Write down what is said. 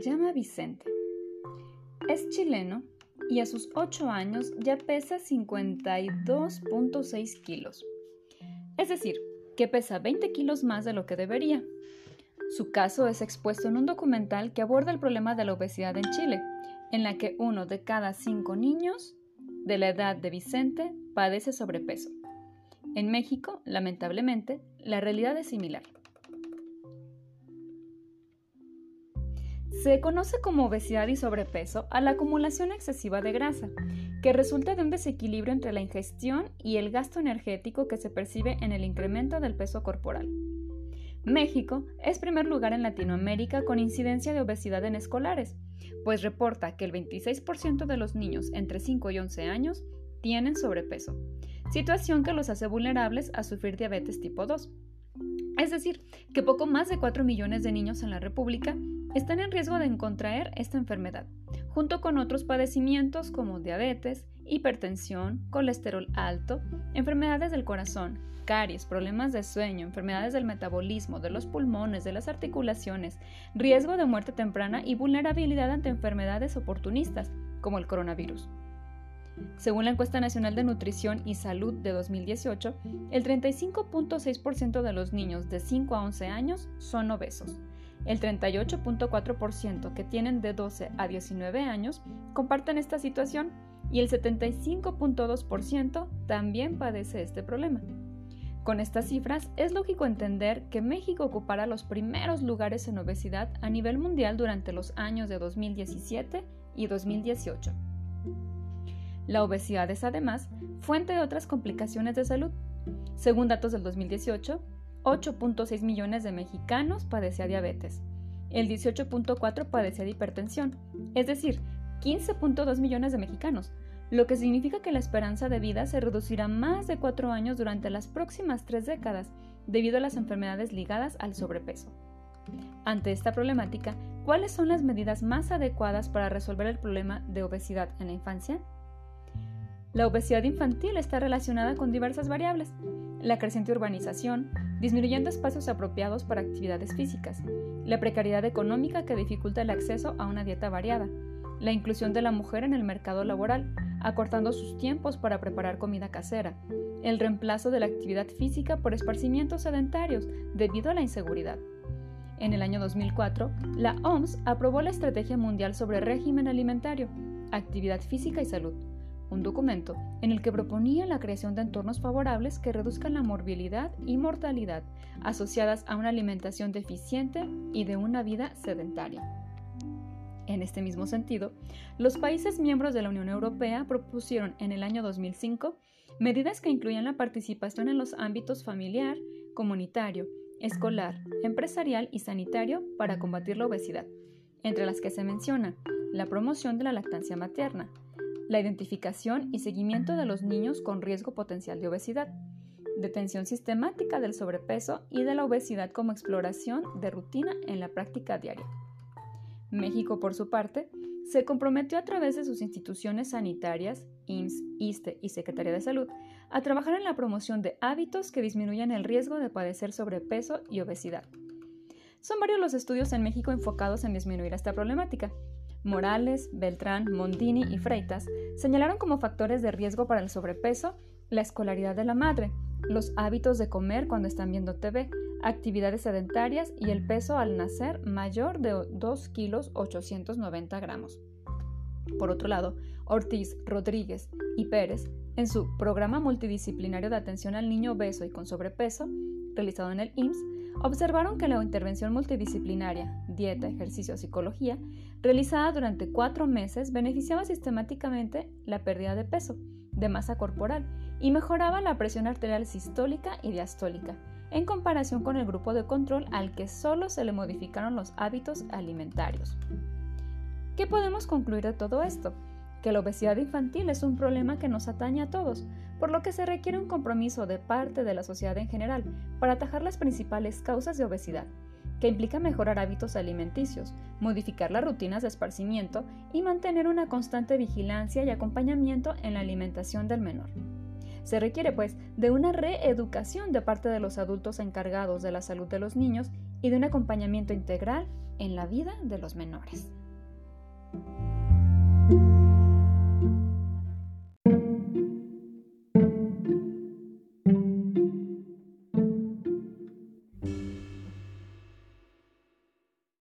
llama Vicente. Es chileno y a sus 8 años ya pesa 52.6 kilos. Es decir, que pesa 20 kilos más de lo que debería. Su caso es expuesto en un documental que aborda el problema de la obesidad en Chile, en la que uno de cada cinco niños de la edad de Vicente padece sobrepeso. En México, lamentablemente, la realidad es similar. Se conoce como obesidad y sobrepeso a la acumulación excesiva de grasa, que resulta de un desequilibrio entre la ingestión y el gasto energético que se percibe en el incremento del peso corporal. México es primer lugar en Latinoamérica con incidencia de obesidad en escolares, pues reporta que el 26% de los niños entre 5 y 11 años tienen sobrepeso, situación que los hace vulnerables a sufrir diabetes tipo 2. Es decir, que poco más de 4 millones de niños en la República están en riesgo de contraer esta enfermedad, junto con otros padecimientos como diabetes, hipertensión, colesterol alto, enfermedades del corazón, caries, problemas de sueño, enfermedades del metabolismo, de los pulmones, de las articulaciones, riesgo de muerte temprana y vulnerabilidad ante enfermedades oportunistas, como el coronavirus. Según la encuesta nacional de nutrición y salud de 2018, el 35.6% de los niños de 5 a 11 años son obesos el 38.4% que tienen de 12 a 19 años comparten esta situación y el 75.2% también padece este problema. Con estas cifras es lógico entender que México ocupará los primeros lugares en obesidad a nivel mundial durante los años de 2017 y 2018. La obesidad es además fuente de otras complicaciones de salud. Según datos del 2018, 8.6 millones de mexicanos padecía diabetes. El 18.4 padecía de hipertensión, es decir, 15.2 millones de mexicanos, lo que significa que la esperanza de vida se reducirá más de 4 años durante las próximas 3 décadas debido a las enfermedades ligadas al sobrepeso. Ante esta problemática, ¿cuáles son las medidas más adecuadas para resolver el problema de obesidad en la infancia? La obesidad infantil está relacionada con diversas variables, la creciente urbanización, disminuyendo espacios apropiados para actividades físicas, la precariedad económica que dificulta el acceso a una dieta variada, la inclusión de la mujer en el mercado laboral, acortando sus tiempos para preparar comida casera, el reemplazo de la actividad física por esparcimientos sedentarios debido a la inseguridad. En el año 2004, la OMS aprobó la Estrategia Mundial sobre Régimen Alimentario, Actividad Física y Salud, un documento en el que proponía la creación de entornos favorables que reduzcan la morbilidad y mortalidad asociadas a una alimentación deficiente y de una vida sedentaria. En este mismo sentido, los países miembros de la Unión Europea propusieron en el año 2005 medidas que incluían la participación en los ámbitos familiar, comunitario, escolar, empresarial y sanitario para combatir la obesidad, entre las que se menciona la promoción de la lactancia materna, la identificación y seguimiento de los niños con riesgo potencial de obesidad, detención sistemática del sobrepeso y de la obesidad como exploración de rutina en la práctica diaria. México, por su parte, se comprometió a través de sus instituciones sanitarias, IMSS, ISTE y Secretaría de Salud, a trabajar en la promoción de hábitos que disminuyan el riesgo de padecer sobrepeso y obesidad. Son varios los estudios en México enfocados en disminuir esta problemática, Morales, Beltrán, Mondini y Freitas señalaron como factores de riesgo para el sobrepeso la escolaridad de la madre, los hábitos de comer cuando están viendo TV, actividades sedentarias y el peso al nacer mayor de 2 kilos 890 gramos. Por otro lado, Ortiz, Rodríguez y Pérez, en su programa multidisciplinario de atención al niño obeso y con sobrepeso, realizado en el IMSS, observaron que la intervención multidisciplinaria, dieta, ejercicio, psicología, realizada durante cuatro meses beneficiaba sistemáticamente la pérdida de peso, de masa corporal y mejoraba la presión arterial sistólica y diastólica, en comparación con el grupo de control al que solo se le modificaron los hábitos alimentarios. ¿Qué podemos concluir de todo esto? Que la obesidad infantil es un problema que nos atañe a todos, por lo que se requiere un compromiso de parte de la sociedad en general para atajar las principales causas de obesidad, que implica mejorar hábitos alimenticios, modificar las rutinas de esparcimiento y mantener una constante vigilancia y acompañamiento en la alimentación del menor. Se requiere, pues, de una reeducación de parte de los adultos encargados de la salud de los niños y de un acompañamiento integral en la vida de los menores.